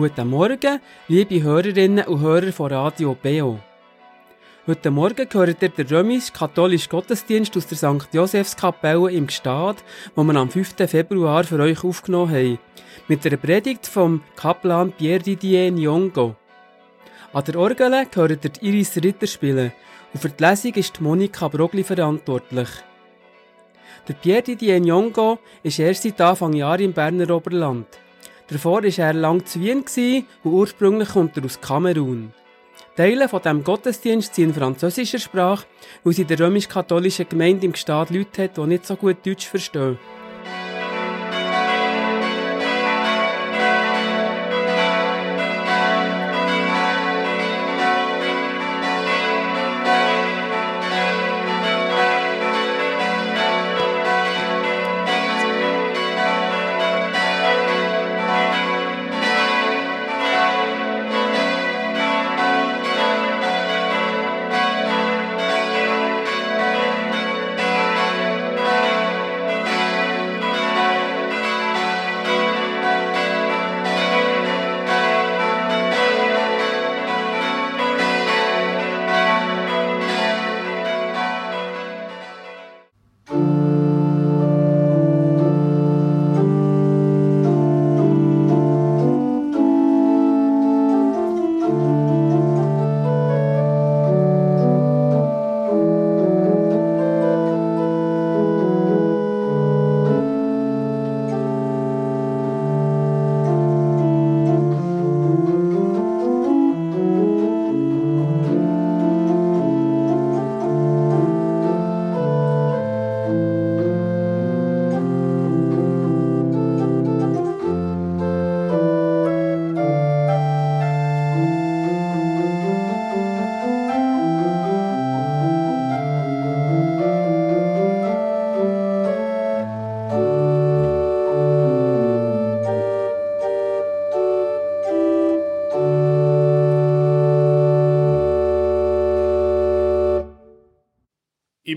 Guten Morgen, liebe Hörerinnen und Hörer von Radio Beo. Heute Morgen gehört ihr den römisch-katholischen Gottesdienst aus der St. Josefskapelle im Gstad, wo wir am 5. Februar für euch aufgenommen haben, mit einer Predigt vom Kaplan Pierre Didier Nyongo. An der Orgel gehört ihr Iris Ritter spielen und für die Lesung ist Monika Brogli verantwortlich. Der Pierre Didier Nyongo ist erst seit Anfang Jahr im Berner Oberland. Davor war er lang zu Wien und ursprünglich kommt er aus Kamerun. Teile von diesem Gottesdienst sind in französischer Sprache, weil sie der römisch-katholischen Gemeinde im Gstaad Leute hat, die nicht so gut Deutsch verstehen.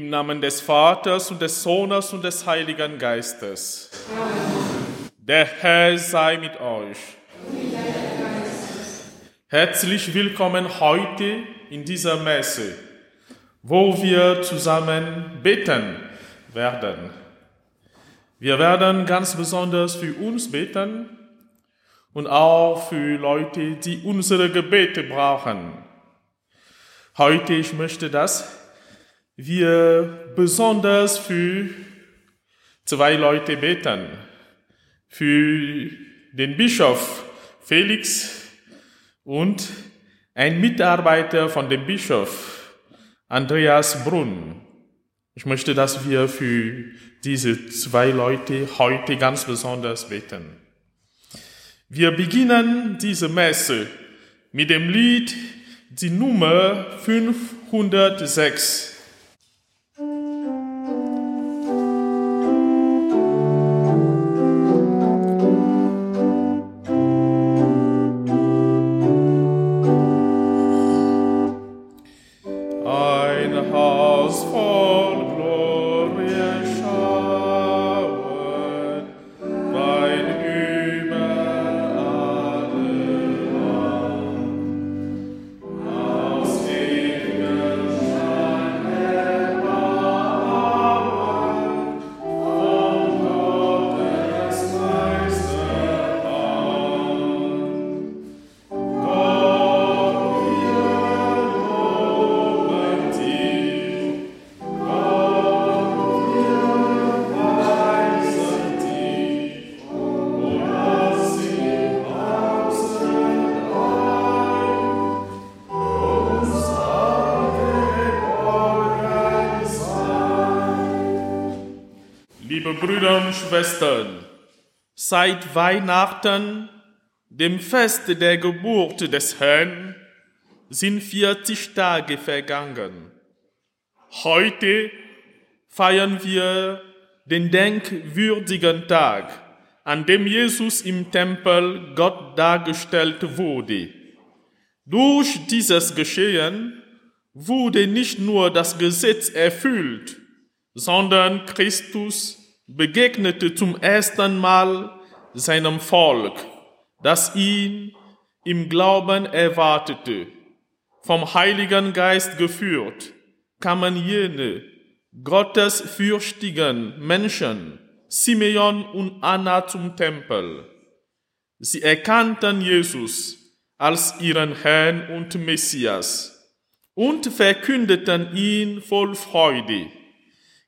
Namen des Vaters und des Sohnes und des Heiligen Geistes. Der Herr sei mit euch. Herzlich willkommen heute in dieser Messe, wo wir zusammen beten werden. Wir werden ganz besonders für uns beten und auch für Leute, die unsere Gebete brauchen. Heute, ich möchte das wir besonders für zwei Leute beten. Für den Bischof Felix und ein Mitarbeiter von dem Bischof Andreas Brunn. Ich möchte, dass wir für diese zwei Leute heute ganz besonders beten. Wir beginnen diese Messe mit dem Lied, die Nummer 506. Schwestern, seit Weihnachten, dem Fest der Geburt des Herrn, sind 40 Tage vergangen. Heute feiern wir den denkwürdigen Tag, an dem Jesus im Tempel Gott dargestellt wurde. Durch dieses Geschehen wurde nicht nur das Gesetz erfüllt, sondern Christus begegnete zum ersten Mal seinem Volk, das ihn im Glauben erwartete, vom Heiligen Geist geführt, kamen jene gottesfürchtigen Menschen, Simeon und Anna zum Tempel. Sie erkannten Jesus als ihren Herrn und Messias und verkündeten ihn voll Freude.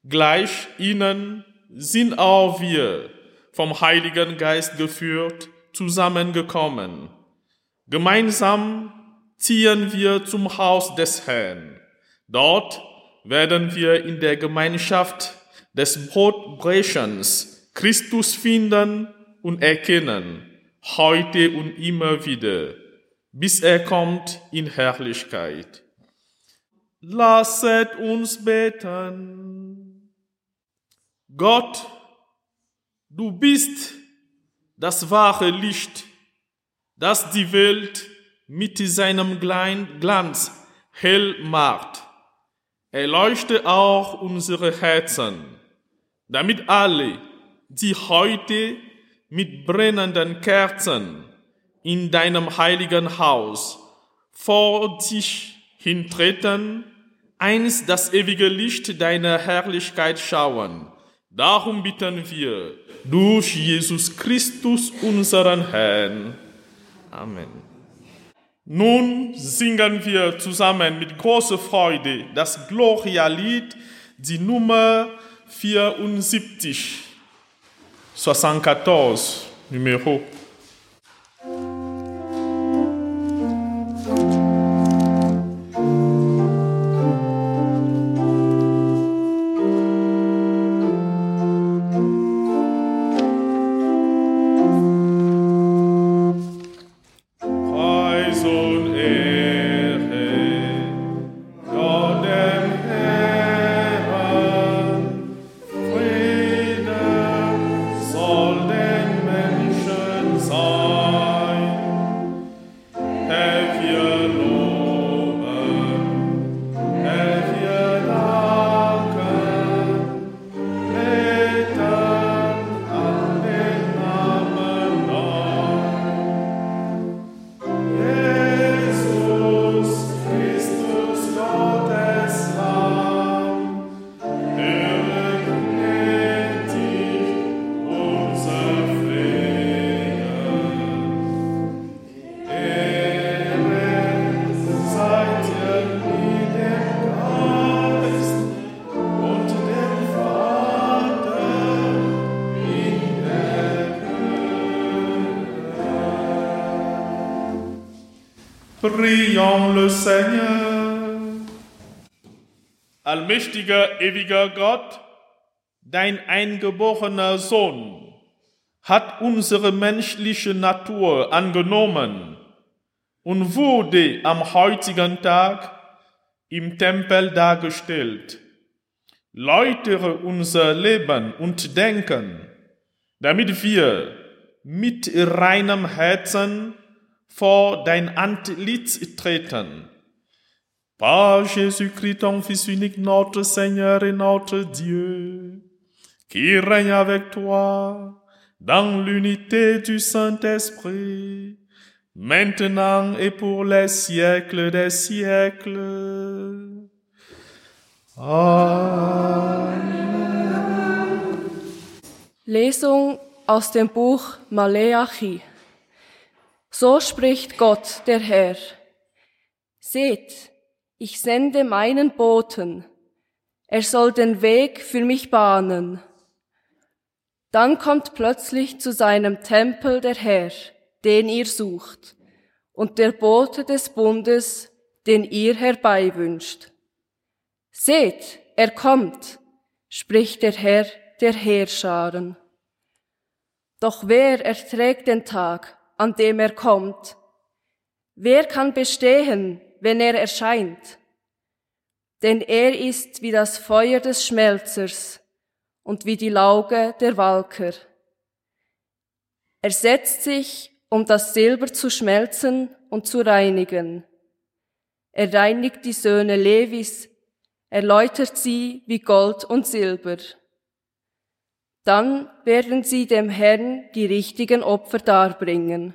Gleich ihnen sind auch wir vom Heiligen Geist geführt zusammengekommen. Gemeinsam ziehen wir zum Haus des Herrn. Dort werden wir in der Gemeinschaft des Brotbrechens Christus finden und erkennen, heute und immer wieder, bis er kommt in Herrlichkeit. Lasset uns beten. Gott, du bist das wahre Licht das die Welt mit seinem Glanz hell macht. Erleuchte auch unsere Herzen, damit alle, die heute mit brennenden Kerzen in deinem heiligen Haus vor dich hintreten, einst das ewige Licht deiner Herrlichkeit schauen. Darum bitten wir durch Jesus Christus, unseren Herrn. Amen. Nun singen wir zusammen mit großer Freude das Gloria-Lied, die Nummer 74, 74, Numero Seigneur. Allmächtiger, ewiger Gott, dein eingeborener Sohn hat unsere menschliche Natur angenommen und wurde am heutigen Tag im Tempel dargestellt. Läutere unser Leben und Denken, damit wir mit reinem Herzen vor dein Antlitz treten. Par Jésus-Christ, ton Fils unique, notre Seigneur et notre Dieu, qui règne avec toi dans l'unité du Saint-Esprit, maintenant et pour les siècles des siècles. Amen. Lesung aus dem Buch Maleachi. So spricht Gott, der Herr. Seht, ich sende meinen Boten. Er soll den Weg für mich bahnen. Dann kommt plötzlich zu seinem Tempel der Herr, den ihr sucht, und der Bote des Bundes, den ihr herbeiwünscht. Seht, er kommt, spricht der Herr der Heerscharen. Doch wer erträgt den Tag, an dem er kommt. Wer kann bestehen, wenn er erscheint? Denn er ist wie das Feuer des Schmelzers und wie die Lauge der Walker. Er setzt sich, um das Silber zu schmelzen und zu reinigen. Er reinigt die Söhne Levis, erläutert sie wie Gold und Silber. Dann werden sie dem Herrn die richtigen Opfer darbringen.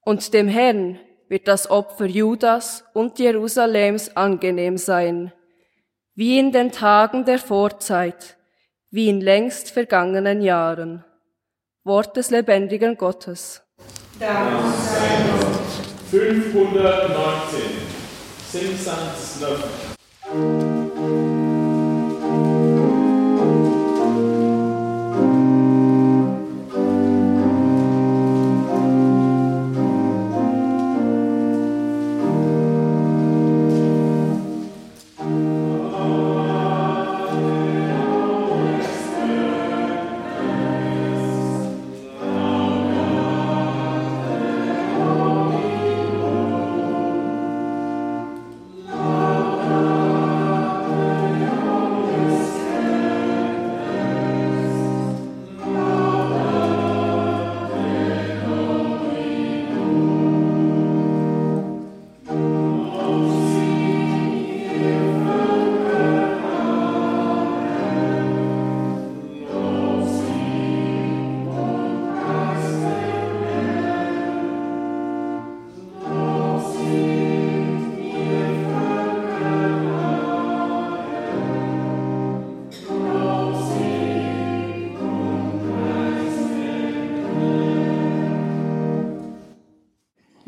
Und dem Herrn wird das Opfer Judas und Jerusalems angenehm sein, wie in den Tagen der Vorzeit, wie in längst vergangenen Jahren. Wort des lebendigen Gottes. Dank sei Gott. 519. Sing Sans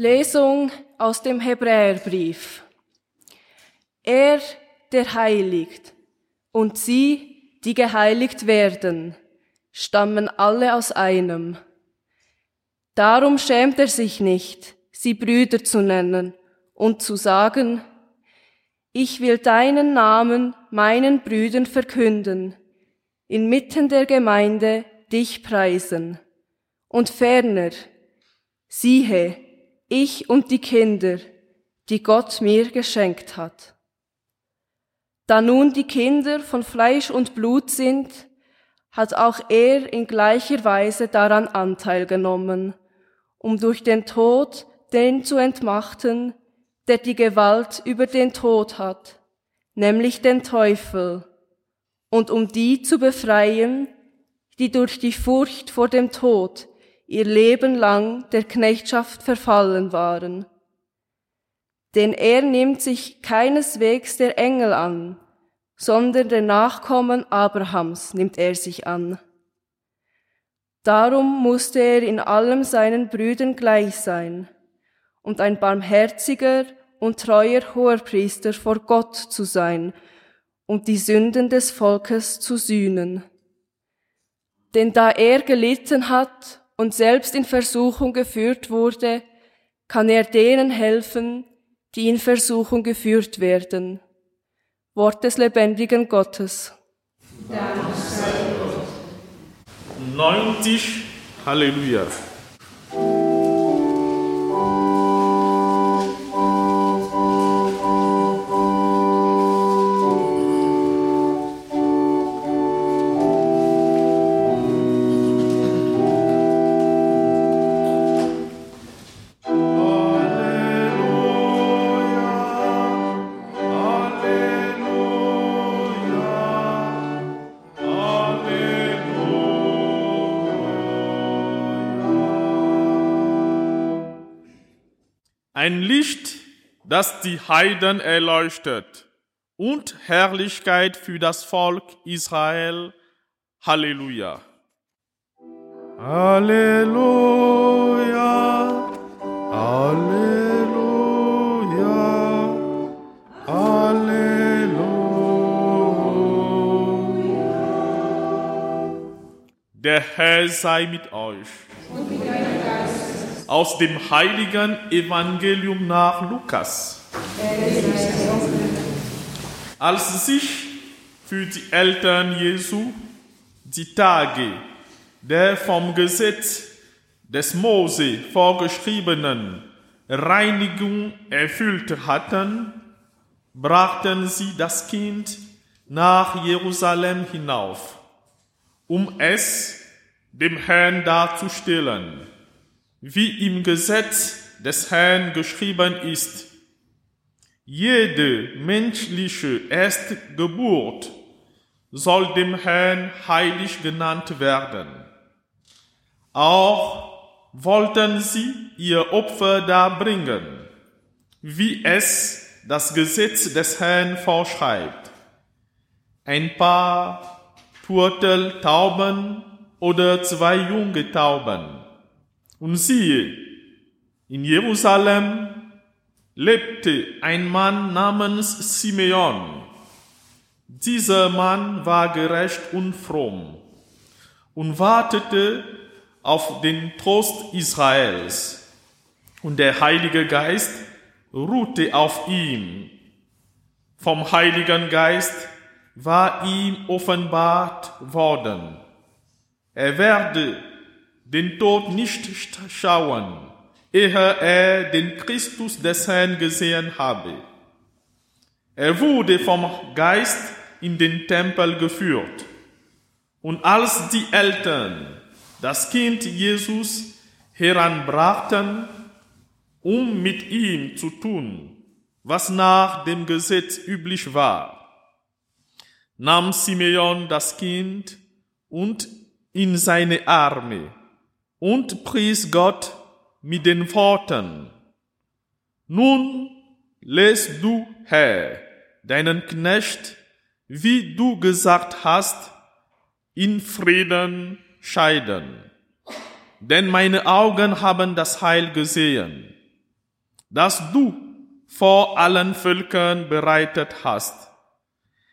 Lesung aus dem Hebräerbrief. Er, der heiligt, und sie, die geheiligt werden, stammen alle aus einem. Darum schämt er sich nicht, sie Brüder zu nennen und zu sagen, ich will deinen Namen meinen Brüdern verkünden, inmitten der Gemeinde dich preisen. Und ferner, siehe, ich und die Kinder, die Gott mir geschenkt hat. Da nun die Kinder von Fleisch und Blut sind, hat auch er in gleicher Weise daran Anteil genommen, um durch den Tod den zu entmachten, der die Gewalt über den Tod hat, nämlich den Teufel, und um die zu befreien, die durch die Furcht vor dem Tod ihr Leben lang der Knechtschaft verfallen waren. Denn er nimmt sich keineswegs der Engel an, sondern der Nachkommen Abrahams nimmt er sich an. Darum musste er in allem seinen Brüdern gleich sein und ein barmherziger und treuer Hoherpriester vor Gott zu sein und die Sünden des Volkes zu sühnen. Denn da er gelitten hat und selbst in Versuchung geführt wurde, kann er denen helfen, die in Versuchung geführt werden. Wort des lebendigen Gottes. Dank sei Gott. 90 Halleluja. Das die Heiden erleuchtet und Herrlichkeit für das Volk Israel. Halleluja. Halleluja, Halleluja, Halleluja. Der Herr sei mit euch. Aus dem heiligen Evangelium nach Lukas. Als sich für die Eltern Jesu die Tage der vom Gesetz des Mose vorgeschriebenen Reinigung erfüllt hatten, brachten sie das Kind nach Jerusalem hinauf, um es dem Herrn darzustellen, wie im Gesetz des Herrn geschrieben ist. Jede menschliche Erstgeburt soll dem Herrn heilig genannt werden. Auch wollten sie ihr Opfer darbringen, wie es das Gesetz des Herrn vorschreibt. Ein paar Turteltauben oder zwei junge Tauben. Und siehe, in Jerusalem lebte ein Mann namens Simeon. Dieser Mann war gerecht und fromm und wartete auf den Trost Israels. Und der Heilige Geist ruhte auf ihm. Vom Heiligen Geist war ihm offenbart worden. Er werde den Tod nicht schauen, ehe er den Christus des Herrn gesehen habe. Er wurde vom Geist in den Tempel geführt. Und als die Eltern das Kind Jesus heranbrachten, um mit ihm zu tun, was nach dem Gesetz üblich war, nahm Simeon das Kind und in seine Arme und pries Gott mit den Worten, nun lässt du, Herr, deinen Knecht, wie du gesagt hast, in Frieden scheiden. Denn meine Augen haben das Heil gesehen, das du vor allen Völkern bereitet hast.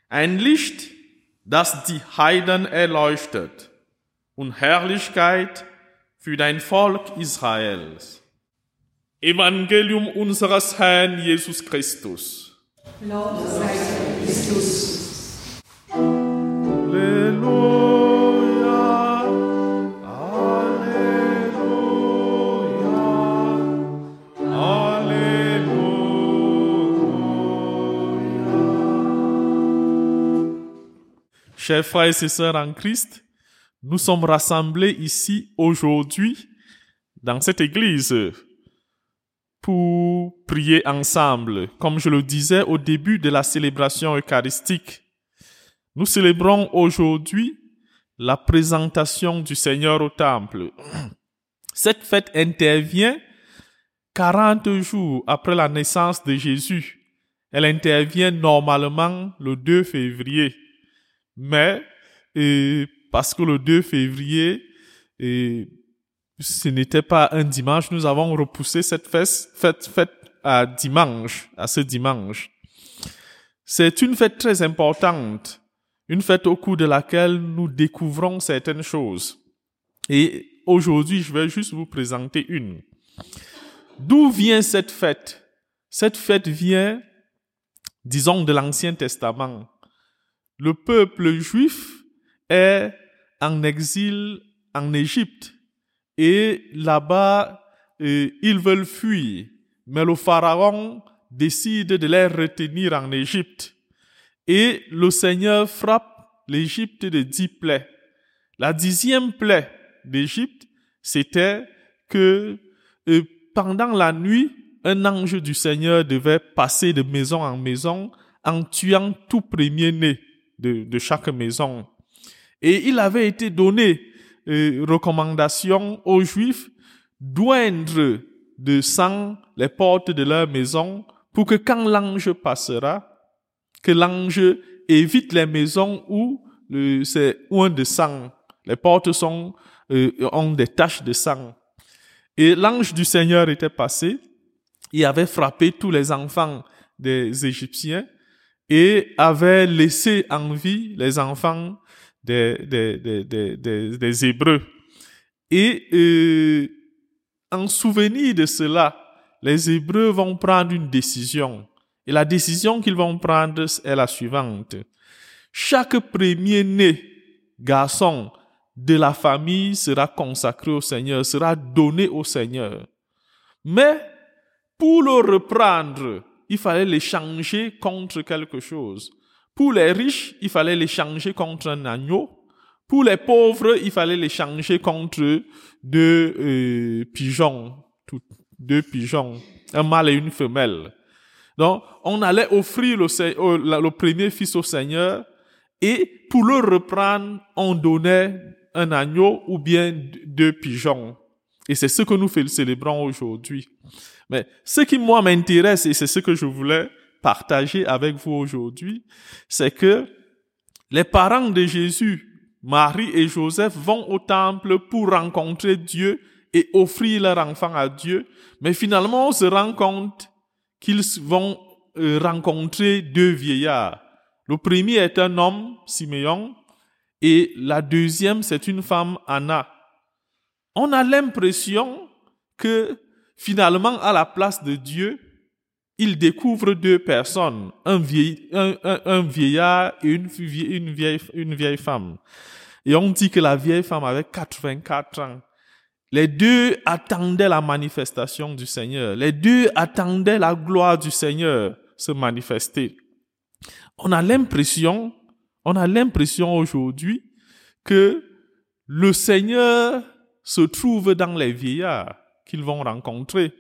Ein Licht, das die Heiden erleuchtet und Herrlichkeit für dein Volk Israels. Evangelium unseres Herrn Jesus Christus. Lob sei Christus. Halleluja, Halleluja, Halleluja. Chers frères et sœurs en Christ, nous sommes rassemblés ici aujourd'hui dans cette église pour prier ensemble, comme je le disais au début de la célébration eucharistique. Nous célébrons aujourd'hui la présentation du Seigneur au temple. Cette fête intervient 40 jours après la naissance de Jésus. Elle intervient normalement le 2 février. Mais euh, parce que le 2 février, ce n'était pas un dimanche, nous avons repoussé cette fête, fête, fête à dimanche, à ce dimanche. C'est une fête très importante, une fête au cours de laquelle nous découvrons certaines choses. Et aujourd'hui, je vais juste vous présenter une. D'où vient cette fête? Cette fête vient, disons, de l'Ancien Testament. Le peuple juif est en exil en Égypte et là-bas, euh, ils veulent fuir. Mais le pharaon décide de les retenir en Égypte. Et le Seigneur frappe l'Égypte de dix plaies. La dixième plaie d'Égypte, c'était que euh, pendant la nuit, un ange du Seigneur devait passer de maison en maison en tuant tout premier-né de, de chaque maison. Et il avait été donné euh, recommandation aux Juifs d'oindre de sang les portes de leur maison pour que quand l'ange passera, que l'ange évite les maisons où le, c'est oint de sang. Les portes sont, euh, ont des taches de sang. Et l'ange du Seigneur était passé, il avait frappé tous les enfants des Égyptiens et avait laissé en vie les enfants des, des, des, des, des, Hébreux. Et euh, en souvenir de cela, les Hébreux vont prendre une décision. Et la décision qu'ils vont prendre est la suivante. Chaque premier-né garçon de la famille sera consacré au Seigneur, sera donné au Seigneur. Mais pour le reprendre, il fallait l'échanger contre quelque chose. Pour les riches, il fallait l'échanger contre un agneau. Pour les pauvres, il fallait l'échanger contre deux euh, pigeons, deux pigeons, un mâle et une femelle. Donc, on allait offrir le, le premier fils au Seigneur et pour le reprendre, on donnait un agneau ou bien deux pigeons. Et c'est ce que nous célébrons aujourd'hui. Mais ce qui, moi, m'intéresse, et c'est ce que je voulais partager avec vous aujourd'hui, c'est que les parents de Jésus, Marie et Joseph, vont au temple pour rencontrer Dieu et offrir leur enfant à Dieu. Mais finalement, on se rend compte qu'ils vont euh, rencontrer deux vieillards. Le premier est un homme, Siméon, et la deuxième, c'est une femme, Anna. On a l'impression que finalement, à la place de Dieu, il découvre deux personnes, un, vieil, un, vieillard et une, une, vieille, une vieille femme. Et on dit que la vieille femme avait 84 ans. Les deux attendaient la manifestation du Seigneur. Les deux attendaient la gloire du Seigneur se manifester. On a l'impression, on a l'impression aujourd'hui que le Seigneur se trouve dans les vieillards qu'ils vont rencontrer.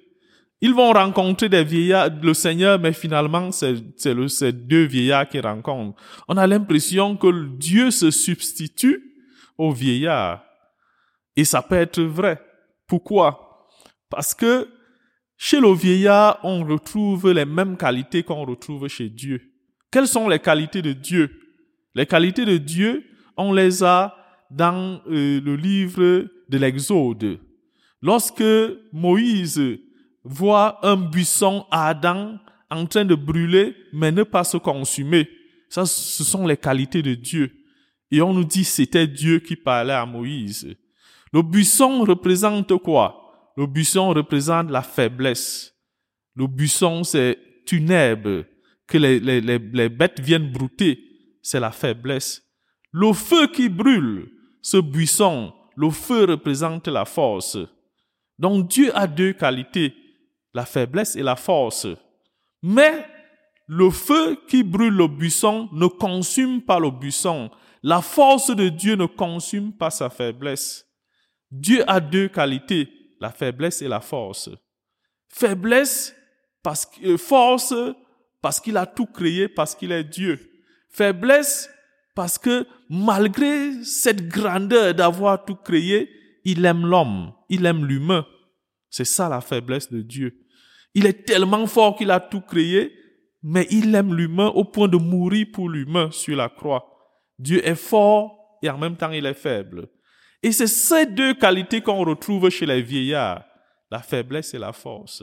Ils vont rencontrer des vieillards, le Seigneur, mais finalement, c'est, c'est ces deux vieillards qui rencontrent. On a l'impression que Dieu se substitue aux vieillards. Et ça peut être vrai. Pourquoi? Parce que chez le vieillard, on retrouve les mêmes qualités qu'on retrouve chez Dieu. Quelles sont les qualités de Dieu? Les qualités de Dieu, on les a dans euh, le livre de l'Exode. Lorsque Moïse voit un buisson ardent en train de brûler, mais ne pas se consumer, ça, ce sont les qualités de Dieu. Et on nous dit c'était Dieu qui parlait à Moïse. Le buisson représente quoi? Le buisson représente la faiblesse. Le buisson, c'est une herbe que les, les, les, bêtes viennent brouter. C'est la faiblesse. Le feu qui brûle, ce buisson, le feu représente la force. Donc Dieu a deux qualités, la faiblesse et la force. Mais le feu qui brûle le buisson ne consume pas le buisson. La force de Dieu ne consume pas sa faiblesse. Dieu a deux qualités, la faiblesse et la force. Faiblesse, parce que, euh, force, parce qu'il a tout créé, parce qu'il est Dieu. Faiblesse, parce que malgré cette grandeur d'avoir tout créé, il aime l'homme, il aime l'humain. C'est ça la faiblesse de Dieu. Il est tellement fort qu'il a tout créé, mais il aime l'humain au point de mourir pour l'humain sur la croix. Dieu est fort et en même temps il est faible. Et c'est ces deux qualités qu'on retrouve chez les vieillards, la faiblesse et la force.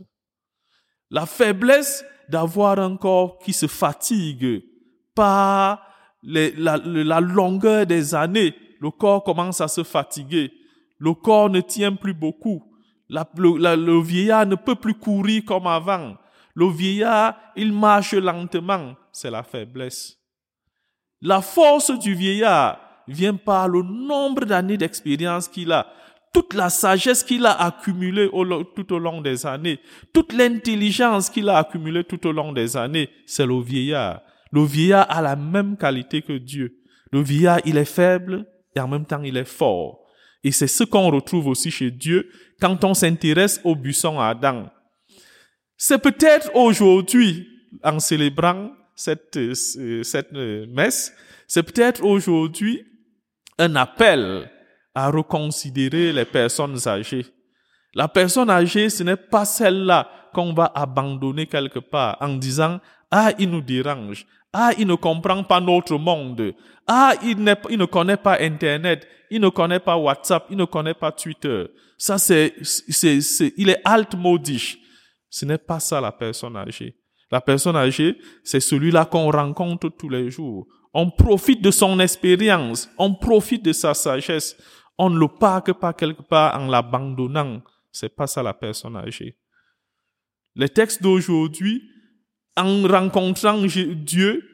La faiblesse d'avoir un corps qui se fatigue par la, longueur des années. Le corps commence à se fatiguer. Le corps ne tient plus beaucoup. Le vieillard ne peut plus courir comme avant. Le vieillard, il marche lentement. C'est la faiblesse. La force du vieillard, vient par le nombre d'années d'expérience qu'il a, toute la sagesse qu'il a accumulée tout au long des années, toute l'intelligence qu'il a accumulée tout au long des années, c'est le vieillard. Le vieillard a la même qualité que Dieu. Le vieillard, il est faible et en même temps, il est fort. Et c'est ce qu'on retrouve aussi chez Dieu quand on s'intéresse au buisson à Adam. C'est peut-être aujourd'hui, en célébrant cette, euh, cette euh, messe, c'est peut-être aujourd'hui un appel à reconsidérer les personnes âgées. La personne âgée, ce n'est pas celle-là qu'on va abandonner quelque part en disant ah il nous dérange, ah il ne comprend pas notre monde, ah il, il ne connaît pas Internet, il ne connaît pas WhatsApp, il ne connaît pas Twitter. Ça c'est c'est c'est il est altmodish. Ce n'est pas ça la personne âgée. La personne âgée, c'est celui-là qu'on rencontre tous les jours on profite de son expérience, on profite de sa sagesse, on ne le parque pas quelque part en l'abandonnant. C'est pas ça la personne âgée. Les textes d'aujourd'hui, en rencontrant Dieu,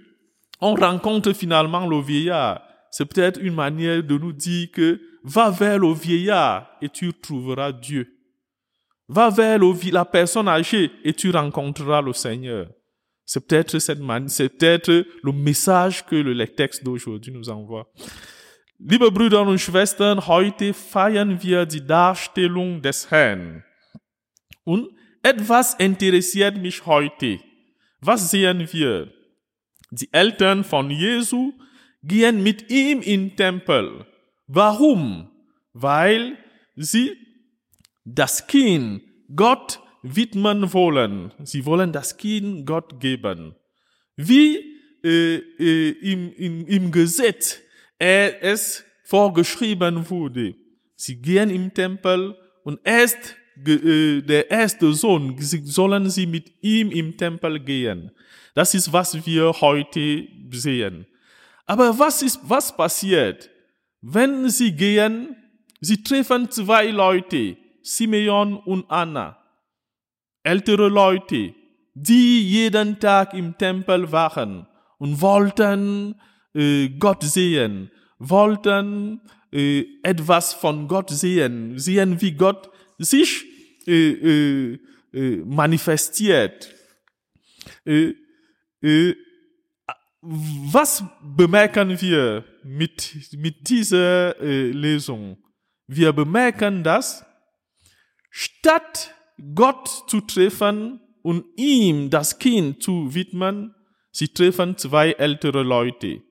on rencontre finalement le vieillard. C'est peut-être une manière de nous dire que va vers le vieillard et tu trouveras Dieu. Va vers la personne âgée et tu rencontreras le Seigneur. C'est peut-être cette c'est peut-être le message que le Text d'aujourd'hui nous envoie. Liebe Brüder und Schwestern, heute feiern wir die Darstellung des Herrn. Und etwas interessiert mich heute. Was sehen wir? Die Eltern von Jesu gehen mit ihm in den Tempel. Warum? Weil sie das Kind Gott widmen wollen. Sie wollen das Kind Gott geben. Wie äh, äh, im, im, im Gesetz äh, es vorgeschrieben wurde. Sie gehen im Tempel und erst der erste Sohn sollen sie mit ihm im Tempel gehen. Das ist, was wir heute sehen. Aber was ist, was passiert? Wenn sie gehen, sie treffen zwei Leute, Simeon und Anna, ältere Leute, die jeden Tag im Tempel waren und wollten äh, Gott sehen, wollten äh, etwas von Gott sehen, sehen, wie Gott sich äh, äh, äh manifestiert. Äh, äh, was bemerken wir mit, mit dieser Lesung? Wir bemerken, dass statt Gott zu treffen und ihm das Kind zu widmen, sie treffen zwei ältere Leute.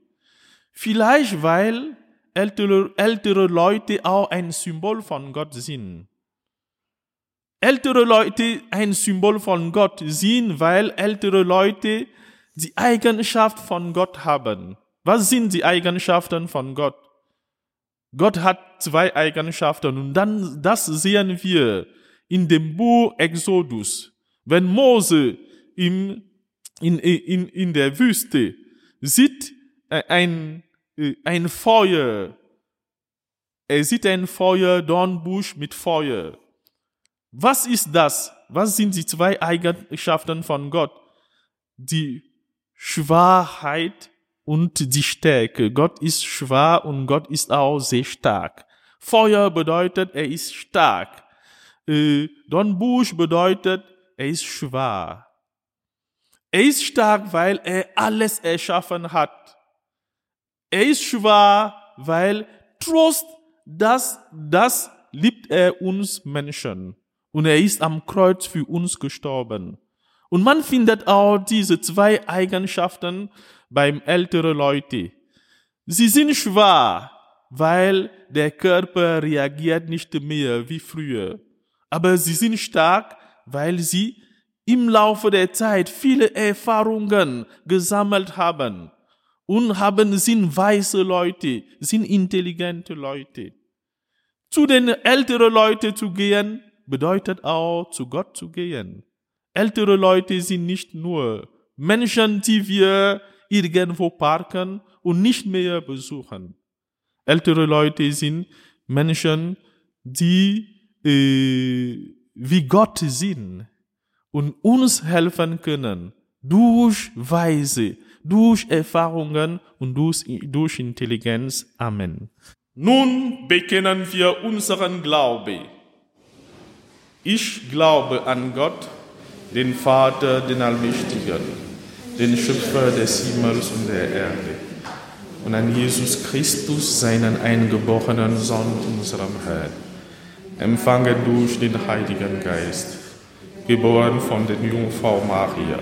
Vielleicht weil ältere, ältere Leute auch ein Symbol von Gott sind. Ältere Leute ein Symbol von Gott sind, weil ältere Leute die Eigenschaft von Gott haben. Was sind die Eigenschaften von Gott? Gott hat zwei Eigenschaften und dann, das sehen wir in dem Buch Exodus. Wenn Mose im, in, in, in der Wüste sieht äh, ein, äh, ein Feuer, er sieht ein Feuer, Dornbusch mit Feuer. Was ist das? Was sind die zwei Eigenschaften von Gott? Die Schwachheit und die Stärke. Gott ist schwach und Gott ist auch sehr stark. Feuer bedeutet, er ist stark. Äh, Dornbusch bedeutet, er ist schwach. Er ist stark, weil er alles erschaffen hat. Er ist schwach, weil Trost, das, das liebt er uns Menschen. Und er ist am Kreuz für uns gestorben. Und man findet auch diese zwei Eigenschaften beim älteren Leute. Sie sind schwach, weil der Körper reagiert nicht mehr wie früher. Aber sie sind stark, weil sie im Laufe der Zeit viele Erfahrungen gesammelt haben und haben sind weise Leute, sind intelligente Leute. Zu den älteren Leuten zu gehen, bedeutet auch zu Gott zu gehen. Ältere Leute sind nicht nur Menschen, die wir irgendwo parken und nicht mehr besuchen. Ältere Leute sind Menschen, die äh, wie Gott sind und uns helfen können durch Weise, durch Erfahrungen und durch, durch Intelligenz. Amen. Nun bekennen wir unseren Glauben. Ich glaube an Gott, den Vater, den Allmächtigen, den Schöpfer des Himmels und der Erde, und an Jesus Christus, seinen eingeborenen Sohn, unserem Herrn, empfangen durch den Heiligen Geist, geboren von der Jungfrau Maria,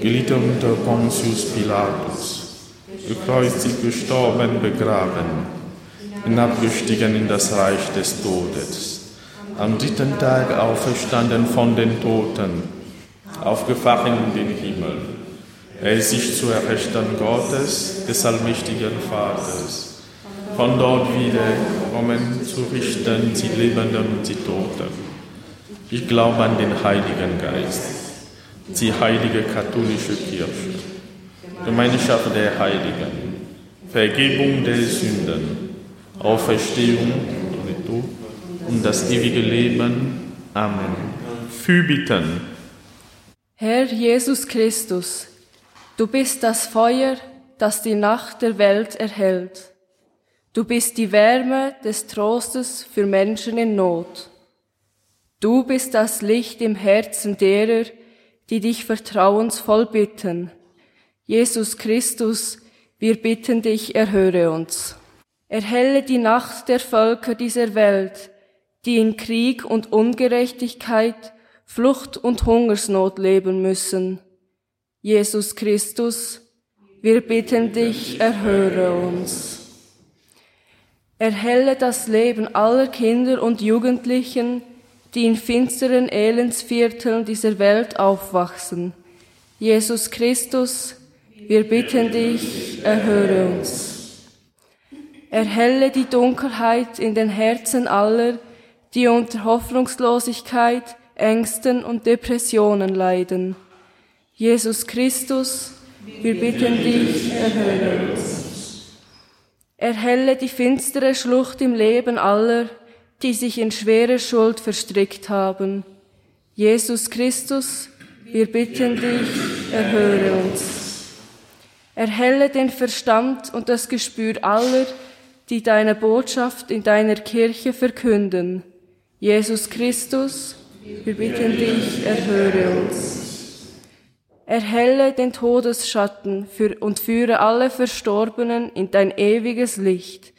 gelitten unter Pontius Pilatus, gekreuzigt, gestorben, begraben, hinabgestiegen in das Reich des Todes am dritten Tag auferstanden von den Toten, aufgefahren in den Himmel. Er sich zu Rechten Gottes, des allmächtigen Vaters, von dort wieder kommen zu richten die Lebenden und die Toten. Ich glaube an den Heiligen Geist, die heilige katholische Kirche, Gemeinschaft der Heiligen, Vergebung der Sünden, Auferstehung und das ewige Leben. Amen. Fürbitten. Herr Jesus Christus, du bist das Feuer, das die Nacht der Welt erhält. Du bist die Wärme des Trostes für Menschen in Not. Du bist das Licht im Herzen derer, die dich vertrauensvoll bitten. Jesus Christus, wir bitten dich, erhöre uns. Erhelle die Nacht der Völker dieser Welt, die in Krieg und Ungerechtigkeit, Flucht und Hungersnot leben müssen. Jesus Christus, wir bitten dich, erhöre uns. Erhelle das Leben aller Kinder und Jugendlichen, die in finsteren Elendsvierteln dieser Welt aufwachsen. Jesus Christus, wir bitten dich, erhöre uns. Erhelle die Dunkelheit in den Herzen aller, die unter Hoffnungslosigkeit, Ängsten und Depressionen leiden. Jesus Christus, wir bitten dich, erhöre uns. Erhelle die finstere Schlucht im Leben aller, die sich in schwere Schuld verstrickt haben. Jesus Christus, wir bitten dich, erhöre uns. Erhelle den Verstand und das Gespür aller, die deine Botschaft in deiner Kirche verkünden. Jesus Christus, wir bitten dich, erhöre uns. Erhelle den Todesschatten für, und führe alle Verstorbenen in dein ewiges Licht.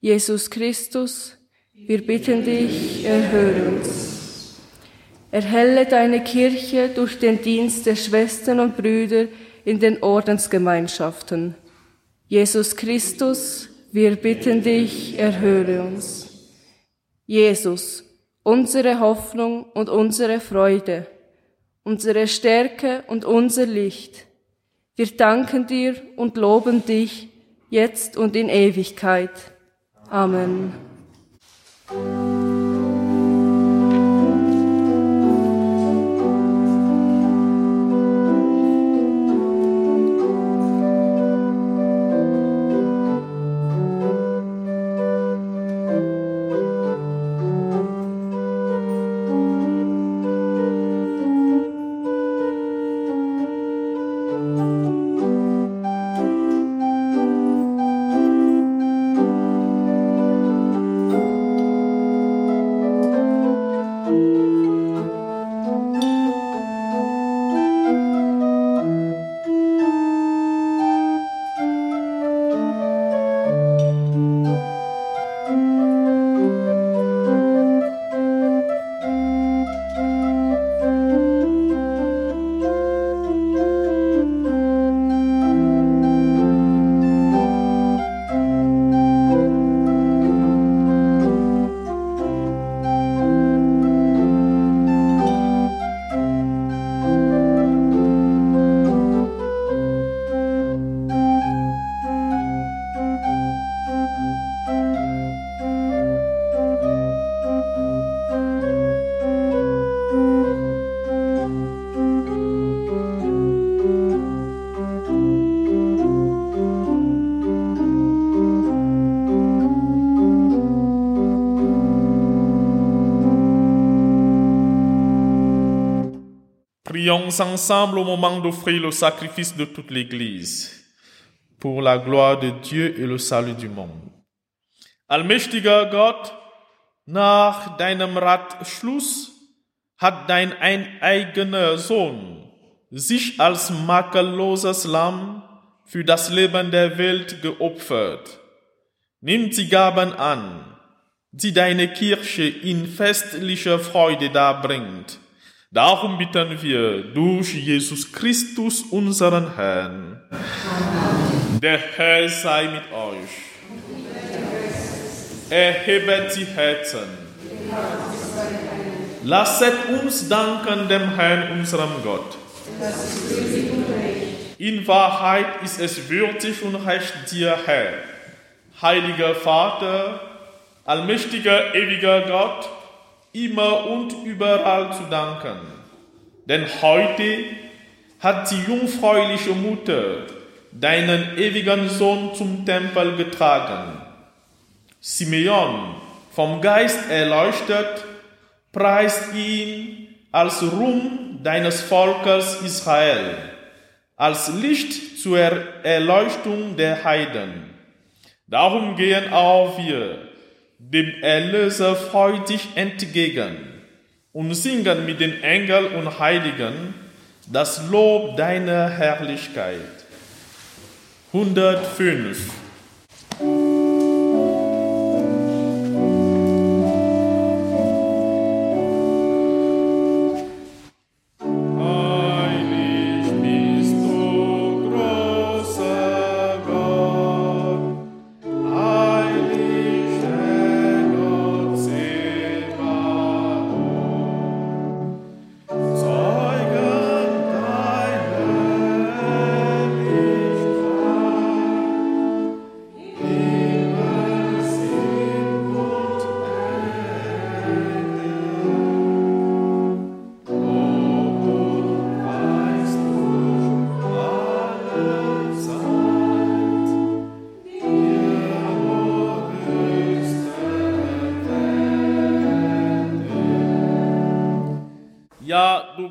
Jesus Christus, wir bitten dich, erhöre uns. Erhelle deine Kirche durch den Dienst der Schwestern und Brüder in den Ordensgemeinschaften. Jesus Christus, wir bitten dich, erhöre uns. Jesus, unsere Hoffnung und unsere Freude, unsere Stärke und unser Licht. Wir danken dir und loben dich jetzt und in Ewigkeit. Amen. Prions ensemble au moment d'offrir le sacrifice de toute l'Église, pour la gloire de Dieu et le salut du monde. Allmächtiger Gott, nach deinem Ratschluss hat dein ein eigener Sohn sich als makelloses Lamm für das Leben der Welt geopfert. Nimm die Gaben an, die deine Kirche in festlicher Freude darbringt. Darum bitten wir durch Jesus Christus, unseren Herrn. Der Herr sei mit euch. Erhebet die Herzen. Lasset uns danken dem Herrn, unserem Gott. In Wahrheit ist es würdig und recht dir, Herr, heiliger Vater, allmächtiger, ewiger Gott, immer und überall zu danken. Denn heute hat die jungfräuliche Mutter deinen ewigen Sohn zum Tempel getragen. Simeon, vom Geist erleuchtet, preist ihn als Ruhm deines Volkes Israel, als Licht zur Erleuchtung der Heiden. Darum gehen auch wir dem Erlöser freudig entgegen und singen mit den Engeln und Heiligen das Lob deiner Herrlichkeit. 105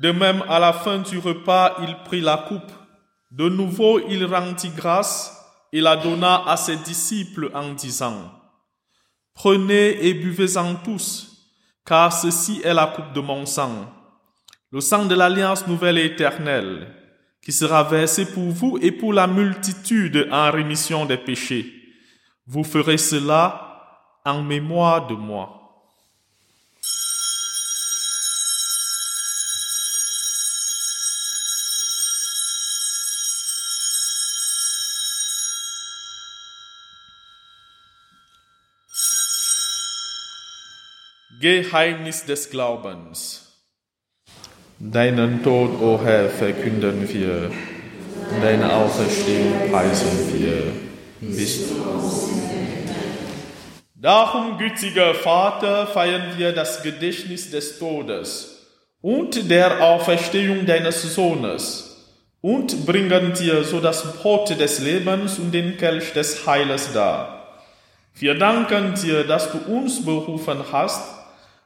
De même, à la fin du repas, il prit la coupe. De nouveau, il rendit grâce et la donna à ses disciples en disant, Prenez et buvez-en tous, car ceci est la coupe de mon sang, le sang de l'alliance nouvelle et éternelle, qui sera versé pour vous et pour la multitude en rémission des péchés. Vous ferez cela en mémoire de moi. Geheimnis des Glaubens. Deinen Tod, o Herr, verkünden wir, deine Auferstehung preisen wir. Bist Darum, gütiger Vater, feiern wir das Gedächtnis des Todes und der Auferstehung deines Sohnes und bringen dir so das Brot des Lebens und den Kelch des Heiles dar. Wir danken dir, dass du uns berufen hast,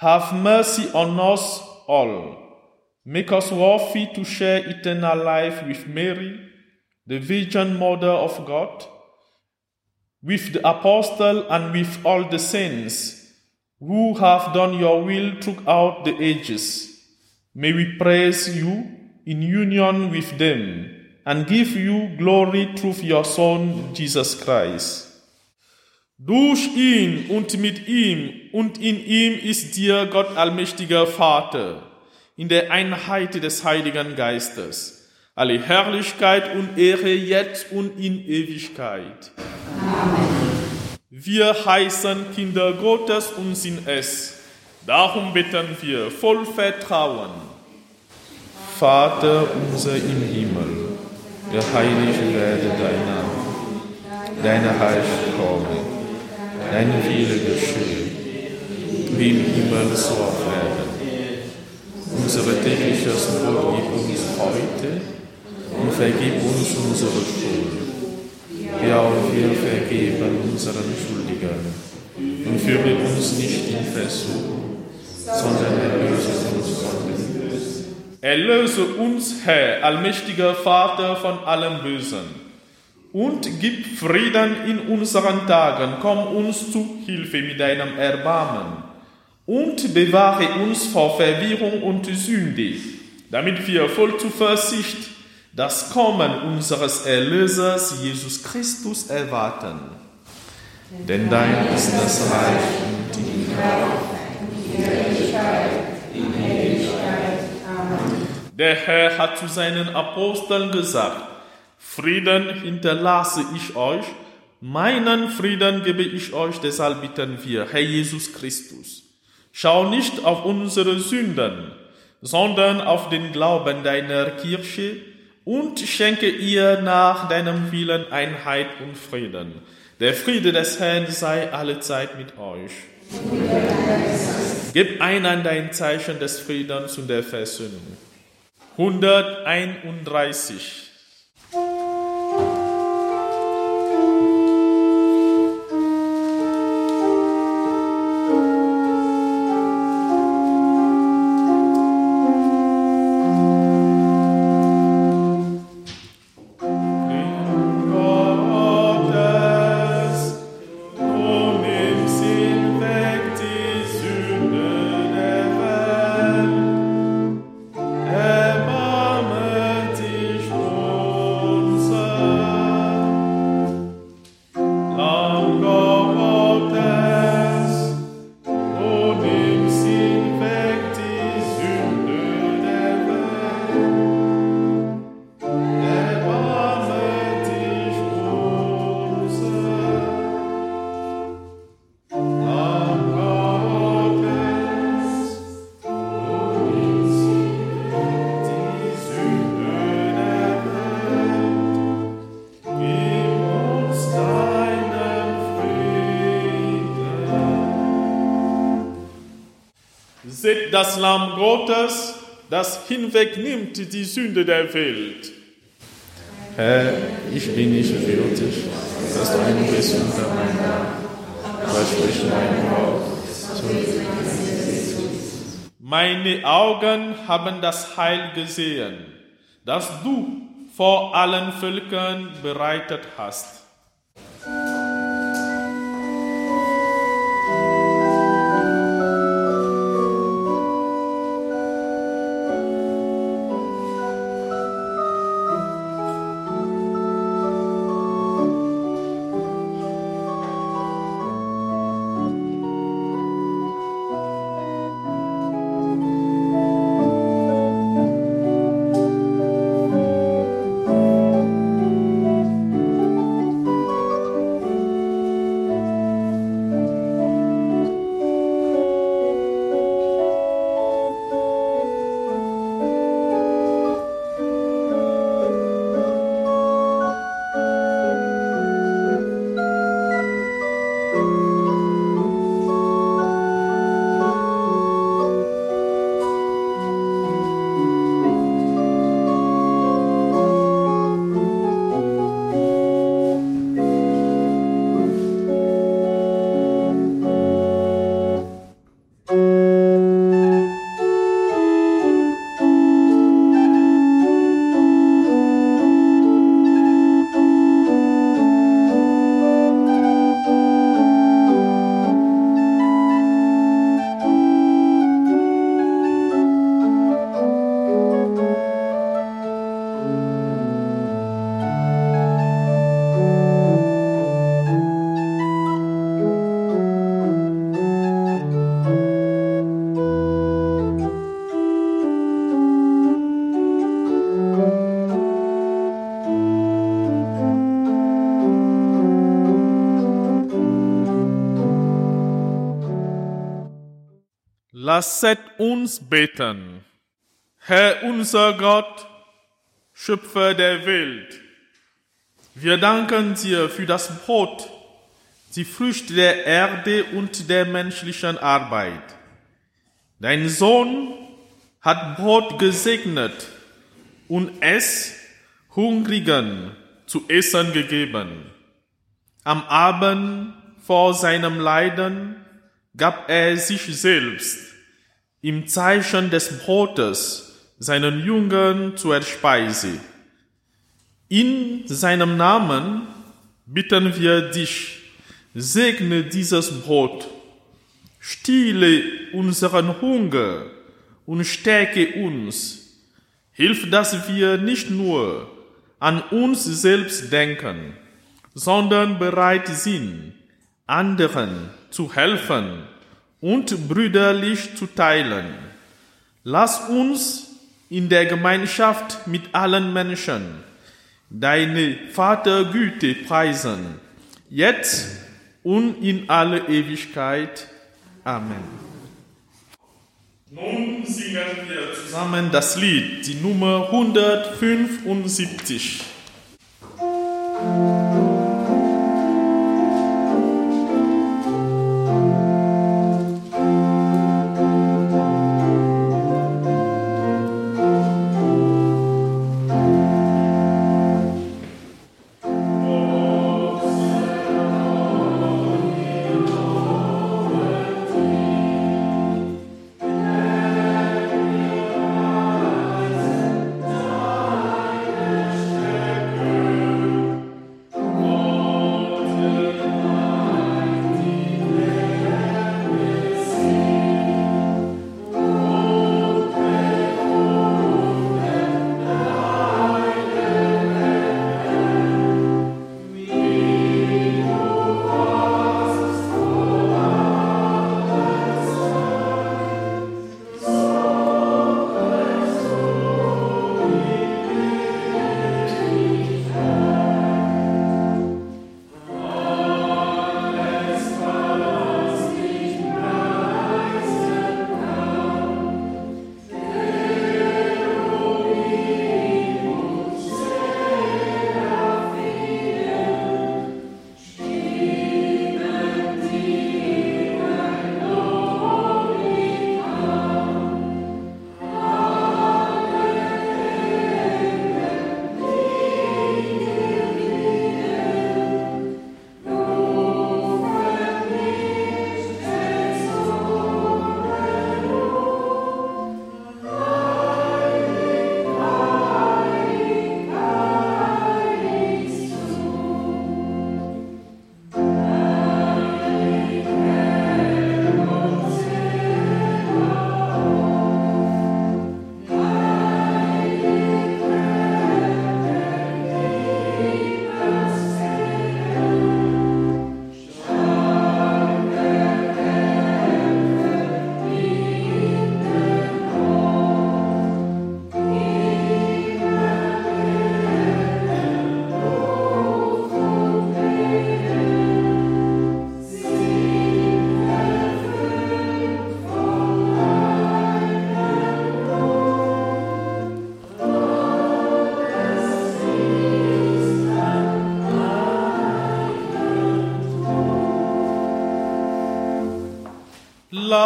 have mercy on us all. Make us worthy to share eternal life with Mary, the Virgin Mother of God, with the apostle and with all the saints who have done your will throughout the ages. May we praise you in union with them and give you glory through your Son, Jesus Christ. Durch ihn und mit ihm und in ihm ist dir Gott allmächtiger Vater, in der Einheit des Heiligen Geistes, alle Herrlichkeit und Ehre jetzt und in Ewigkeit. Amen. Wir heißen Kinder Gottes und sind es. Darum bitten wir voll Vertrauen. Vater unser im Himmel, geheiligt werde dein Name, deine Reich komme dein Wille geschehe, wie im Himmel so auf Erden. Unsere tägliches Brot gib uns heute und vergib uns unsere Schuld, ja und wir vergeben unseren Schuldigern. Und führe uns nicht in Versuchung, sondern erlöse uns von dem Bösen. Erlöse uns, Herr, allmächtiger Vater, von allem Bösen und gib Frieden in unseren Tagen. Komm uns zu Hilfe mit deinem Erbarmen und bewahre uns vor Verwirrung und Sünde, damit wir voll Zuversicht das Kommen unseres Erlösers Jesus Christus erwarten. Denn dein ist das Reich und die Kraft und die Herrlichkeit Der Herr hat zu seinen Aposteln gesagt, Frieden hinterlasse ich euch, meinen Frieden gebe ich euch, deshalb bitten wir, Herr Jesus Christus, schau nicht auf unsere Sünden, sondern auf den Glauben deiner Kirche und schenke ihr nach deinem Willen Einheit und Frieden. Der Friede des Herrn sei allezeit mit euch. Gib einander ein Zeichen des Friedens und der Versöhnung. 131. das Lamm Gottes, das hinwegnimmt die Sünde der Welt. Herr, ich bin nicht würdig, dass du ein unter mein Dach. Versprich mein Wort. Meine Augen haben das Heil gesehen, das du vor allen Völkern bereitet hast. Lasset uns beten. Herr unser Gott, Schöpfer der Welt, wir danken dir für das Brot, die Früchte der Erde und der menschlichen Arbeit. Dein Sohn hat Brot gesegnet und es Hungrigen zu essen gegeben. Am Abend vor seinem Leiden gab er sich selbst im Zeichen des Brotes seinen Jüngern zur Speise. In seinem Namen bitten wir dich, segne dieses Brot, stille unseren Hunger und stärke uns. Hilf, dass wir nicht nur an uns selbst denken, sondern bereit sind, anderen zu helfen und brüderlich zu teilen. Lass uns in der Gemeinschaft mit allen Menschen deine Vatergüte preisen, jetzt und in alle Ewigkeit. Amen. Nun singen wir zusammen das Lied, die Nummer 175.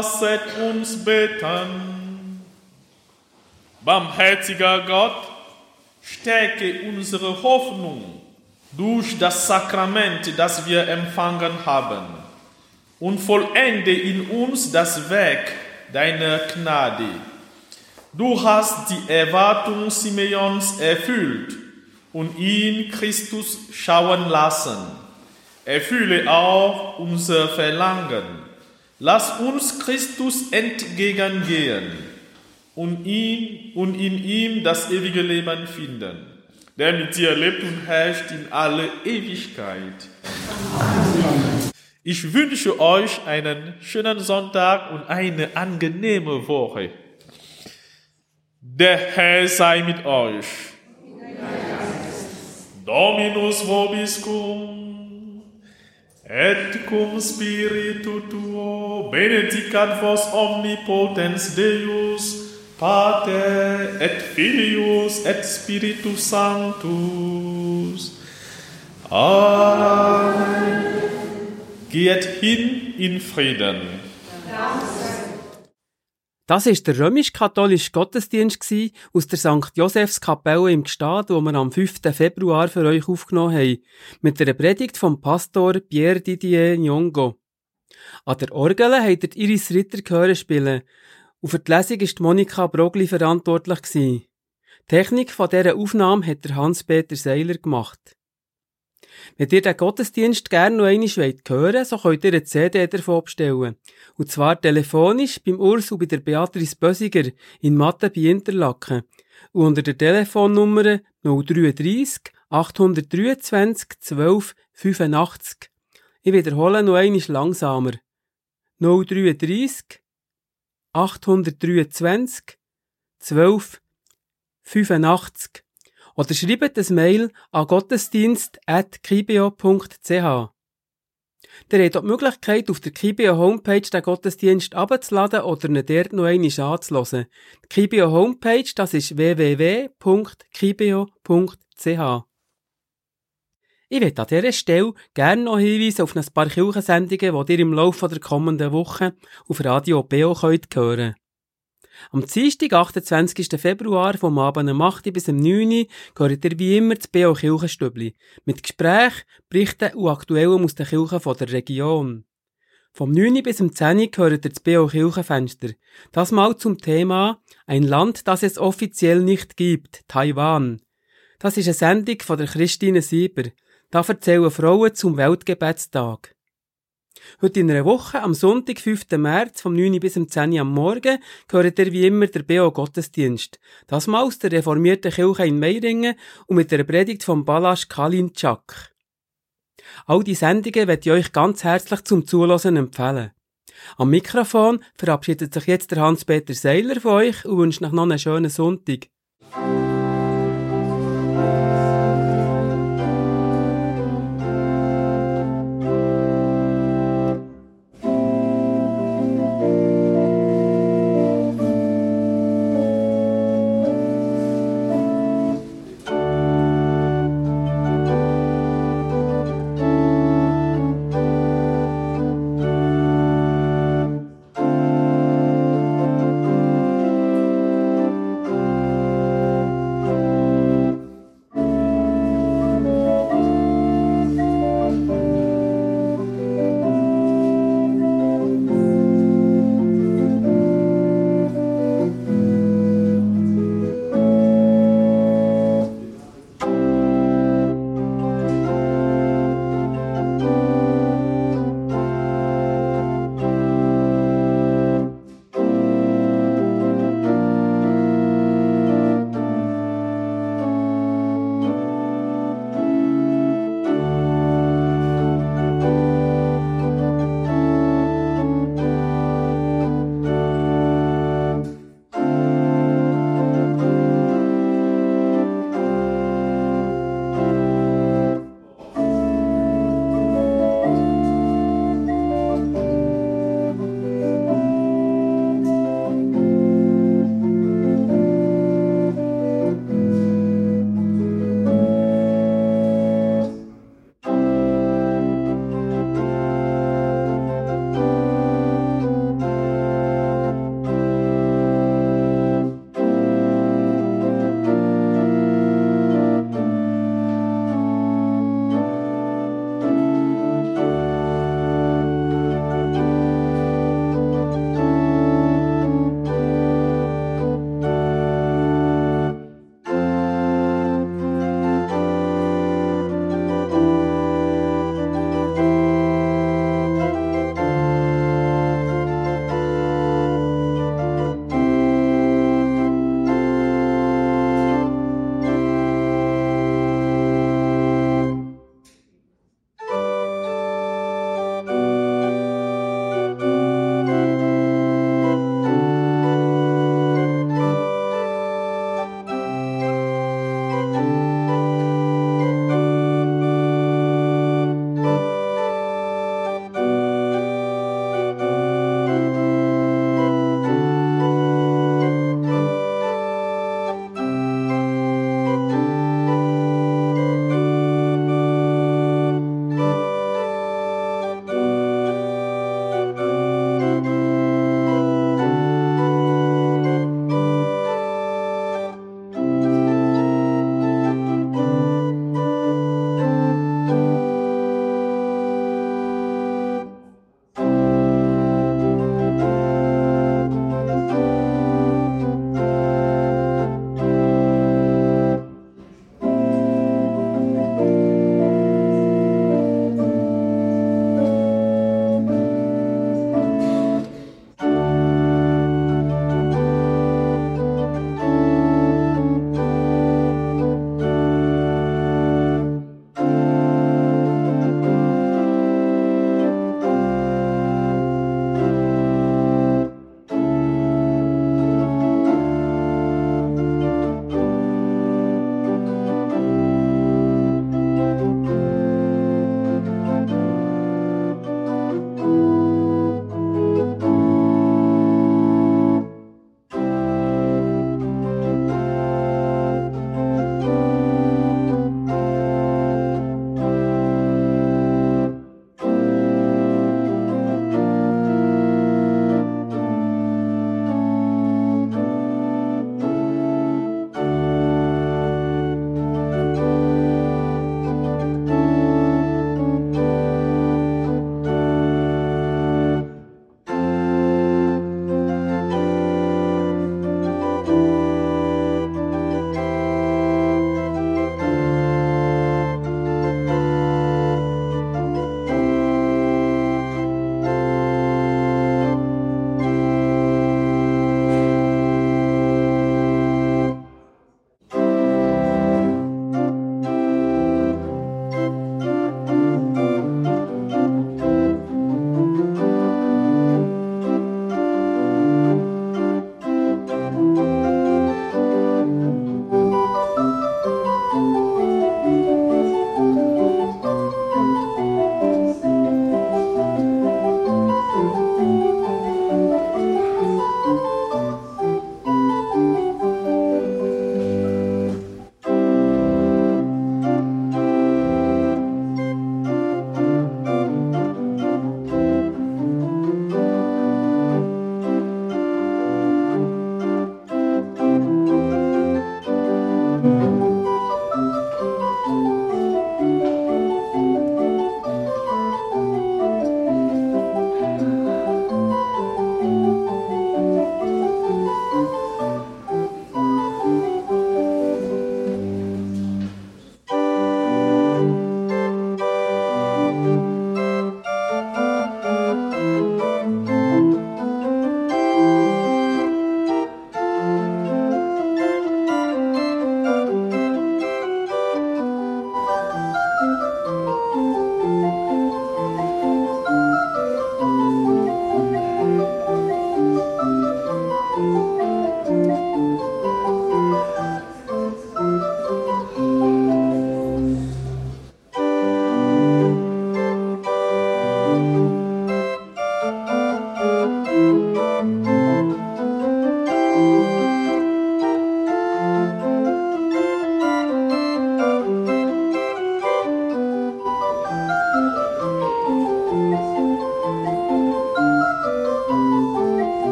Lasset uns beten. Barmherziger Gott, stärke unsere Hoffnung durch das Sakrament, das wir empfangen haben, und vollende in uns das Werk deiner Gnade. Du hast die Erwartung Simeons erfüllt und ihn Christus schauen lassen. Erfülle auch unser Verlangen Lass uns Christus entgegengehen und, ihn, und in ihm das ewige Leben finden, der mit dir lebt und herrscht in alle Ewigkeit. Ich wünsche euch einen schönen Sonntag und eine angenehme Woche. Der Herr sei mit euch. Dominus vobiscum et cum spiritu tuo benedicat vos omnipotens Deus, Pater et Filius et Spiritus Sanctus. Amen. Geht hin in Frieden. Das ist der römisch-katholische Gottesdienst aus der St. Josefskapelle im Gstad, wo wir am 5. Februar für euch aufgenommen haben, mit der Predigt vom Pastor Pierre Didier Nyongo. An der Orgel habt ihr Iris Ritter gehören spielen und für die Lesung ist Monika Brogli verantwortlich. Die Technik von dieser Aufnahme hat der Hans-Peter Seiler gemacht. Wenn ihr den Gottesdienst gerne noch einmal hören wollt, so könnt ihr eine CD davon bestellen. Und zwar telefonisch beim Urs und bei der Beatrice Bösiger in Mathe bei Interlaken. Und unter der Telefonnummer 033 823 12 85. Ich wiederhole noch einmal langsamer. 033 823 12 85 oder schreibt ein Mail an gottesdienst.kibio.ch. Ihr habt auch die Möglichkeit, auf der Kibio Homepage den Gottesdienst abzuladen oder ihn dort noch einmal anzuhören. Die Kibio Homepage, das ist www.kibio.ch. Ich möchte an dieser Stelle gerne noch hinweisen auf ein paar Kirchensendungen, die ihr im Laufe der kommenden Woche auf Radio könnt hören Am Dienstag, 28. Februar, vom Abend um 8 bis um 9 Uhr, gehört ihr wie immer das BO Kirchenstübli. Mit Gesprächen, Berichten und Aktuellem aus den Kirchen der Region. Vom 9 bis um 10 Uhr gehört ihr das BO Kirchenfenster. Das mal zum Thema Ein Land, das es offiziell nicht gibt, Taiwan. Das ist eine Sendung von der Christine Sieber. Da erzählen Frauen zum Weltgebetstag. Heute in einer Woche, am Sonntag, 5. März, vom 9 bis um 10 Uhr am Morgen, gehört ihr wie immer der BO Gottesdienst. Das mal aus der reformierten Kirche in Meiringen und mit der Predigt vom Balasch Kalinczak. All die Sendungen werde ich euch ganz herzlich zum Zuhören empfehlen. Am Mikrofon verabschiedet sich jetzt der Hans-Peter Seiler von euch und wünscht noch einen schönen Sonntag.